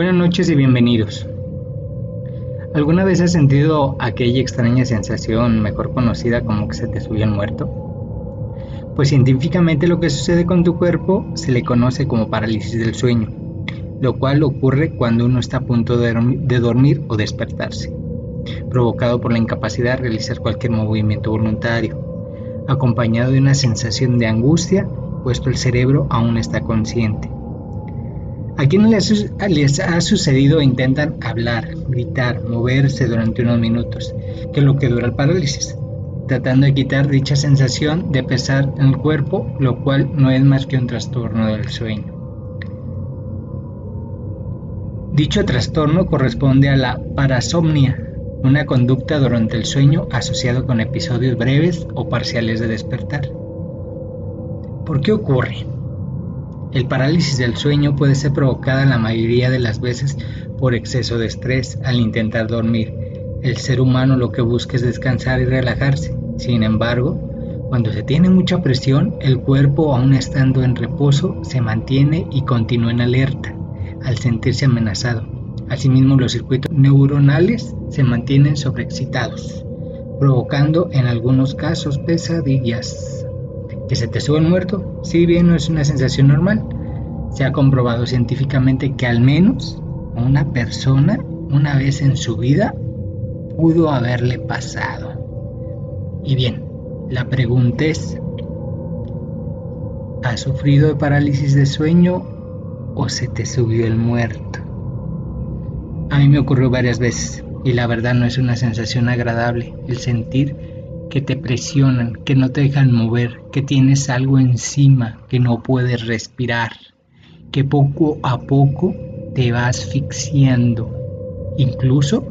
Buenas noches y bienvenidos. ¿Alguna vez has sentido aquella extraña sensación, mejor conocida como que se te subió el muerto? Pues científicamente lo que sucede con tu cuerpo se le conoce como parálisis del sueño, lo cual ocurre cuando uno está a punto de, dormir o despertarse, provocado por la incapacidad de realizar cualquier movimiento voluntario, acompañado de una sensación de angustia, puesto el cerebro aún está consciente a quienes les, ha sucedido intentan hablar, gritar, moverse durante unos minutos, que es lo que dura el parálisis, tratando de quitar dicha sensación de pesar en el cuerpo, lo cual no es más que un trastorno del sueño. Dicho trastorno corresponde a la parasomnia, una conducta durante el sueño asociado con episodios breves o parciales de despertar. ¿Por qué ocurre? El parálisis del sueño puede ser provocada la mayoría de las veces por exceso de estrés al intentar dormir. El ser humano lo que busca es descansar y relajarse. Sin embargo, cuando se tiene mucha presión, el cuerpo, aún estando en reposo, se mantiene y continúa en alerta al sentirse amenazado. Asimismo, los circuitos neuronales se mantienen sobreexcitados, provocando en algunos casos pesadillas que se te sube el muerto, si bien no es una sensación normal, se ha comprobado científicamente que al menos una persona una vez en su vida pudo haberle pasado. Y bien, la pregunta es, ¿has sufrido de parálisis de sueño o se te subió el muerto? A mí me ocurrió varias veces y la verdad no es una sensación agradable el sentir que te presionan, que no te dejan mover, que tienes algo encima, que no puedes respirar, que poco a poco te va asfixiando. Incluso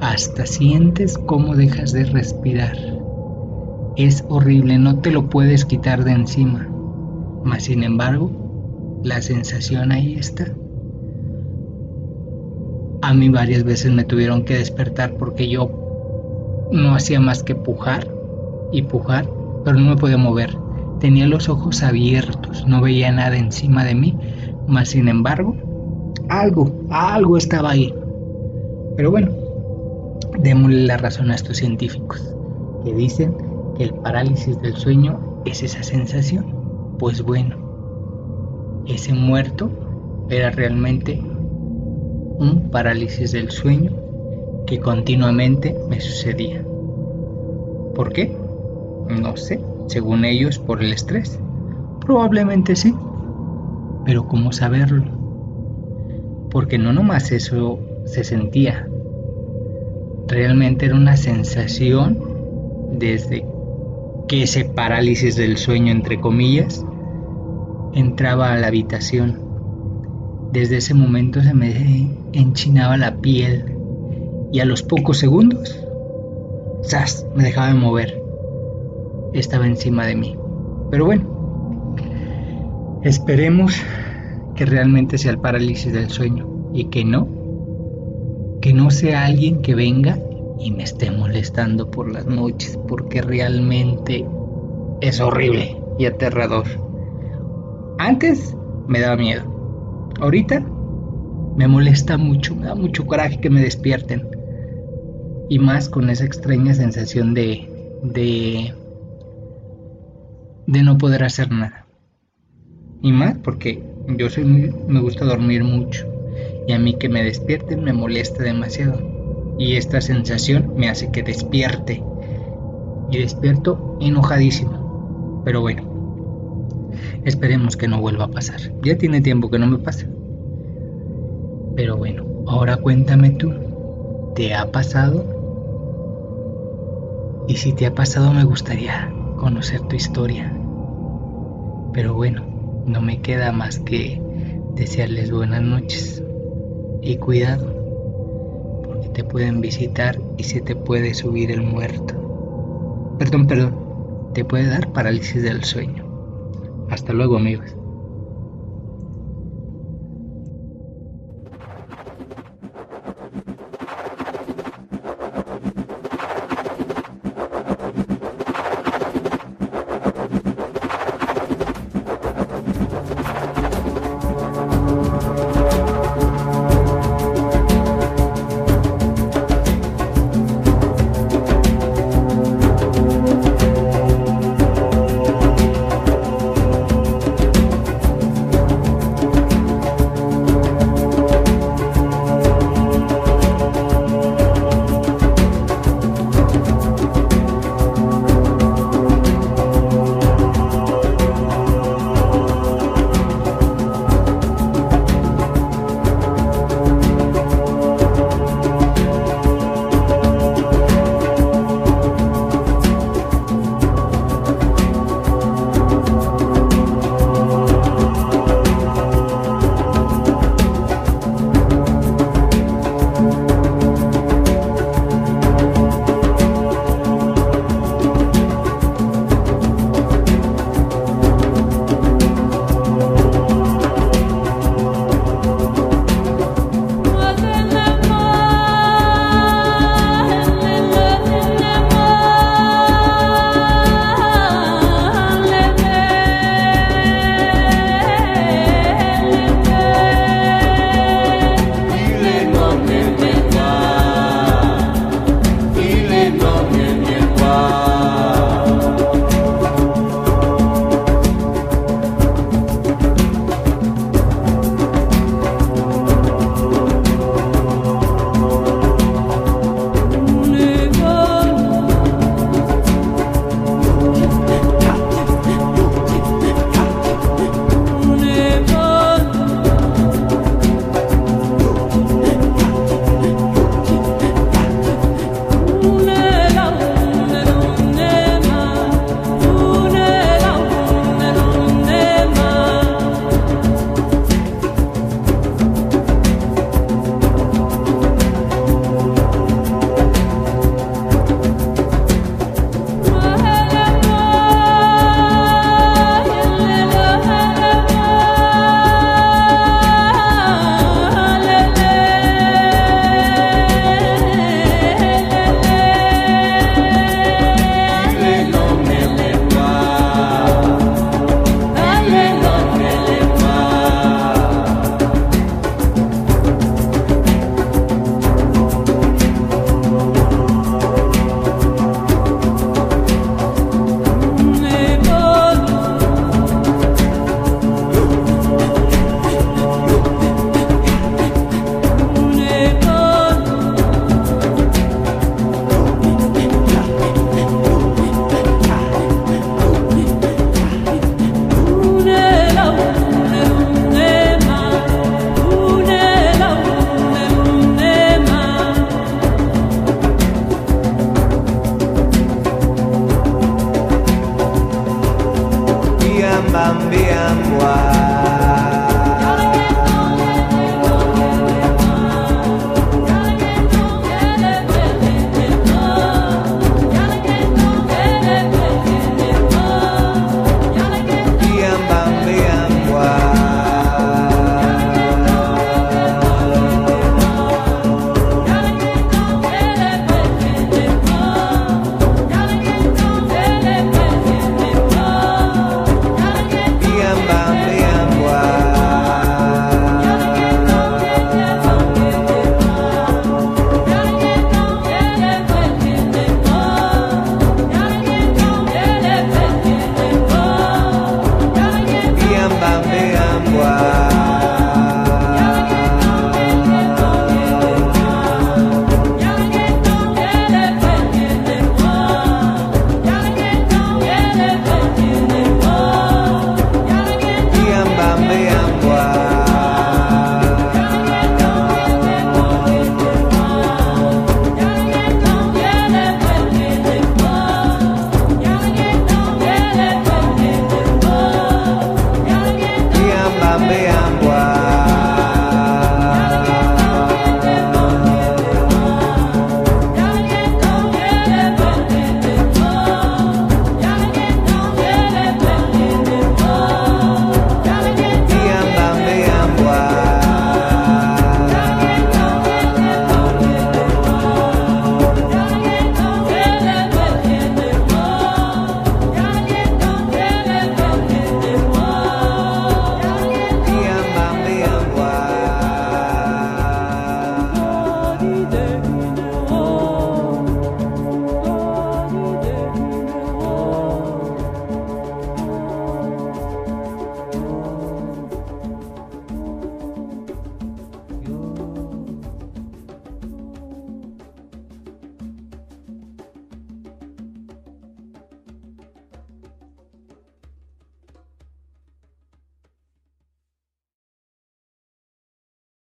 hasta sientes cómo dejas de respirar. Es horrible, no te lo puedes quitar de encima. Mas sin embargo, la sensación ahí está. A mí varias veces me tuvieron que despertar porque yo no hacía más que pujar y pujar, pero no me podía mover. Tenía los ojos abiertos, no veía nada encima de mí, mas sin embargo, algo, algo estaba ahí. Pero bueno, démosle la razón a estos científicos, que dicen que el parálisis del sueño es esa sensación. Pues bueno, ese muerto era realmente un parálisis del sueño que continuamente me sucedía. ¿Por qué? No sé, según ellos por el estrés. Probablemente sí, pero ¿cómo saberlo? Porque no nomás eso se sentía, realmente era una sensación desde que ese parálisis del sueño, entre comillas, entraba a la habitación. Desde ese momento se me enchinaba la piel y a los pocos segundos, ¡zas! me dejaba de mover. Estaba encima de mí. Pero bueno, esperemos que realmente sea el parálisis del sueño y que no, que no sea alguien que venga y me esté molestando por las noches, porque realmente es horrible y aterrador. Antes me daba miedo. Ahorita me molesta mucho, me da mucho coraje que me despierten y más con esa extraña sensación de, de, de no poder hacer nada. Y más porque yo soy me gusta dormir mucho y a mí que me despierten me molesta demasiado. Y esta sensación me hace que despierte y despierto enojadísimo. Pero bueno, esperemos que no vuelva a pasar. Ya tiene tiempo que no me pasa. Pero bueno, ahora cuéntame tú, ¿te ha pasado? Y si te ha pasado me gustaría conocer tu historia. Pero bueno, no me queda más que desearles buenas noches y cuidado, porque te pueden visitar y se te puede subir el muerto. Perdón, perdón, te puede dar parálisis del sueño. Hasta luego amigos. cambian wide.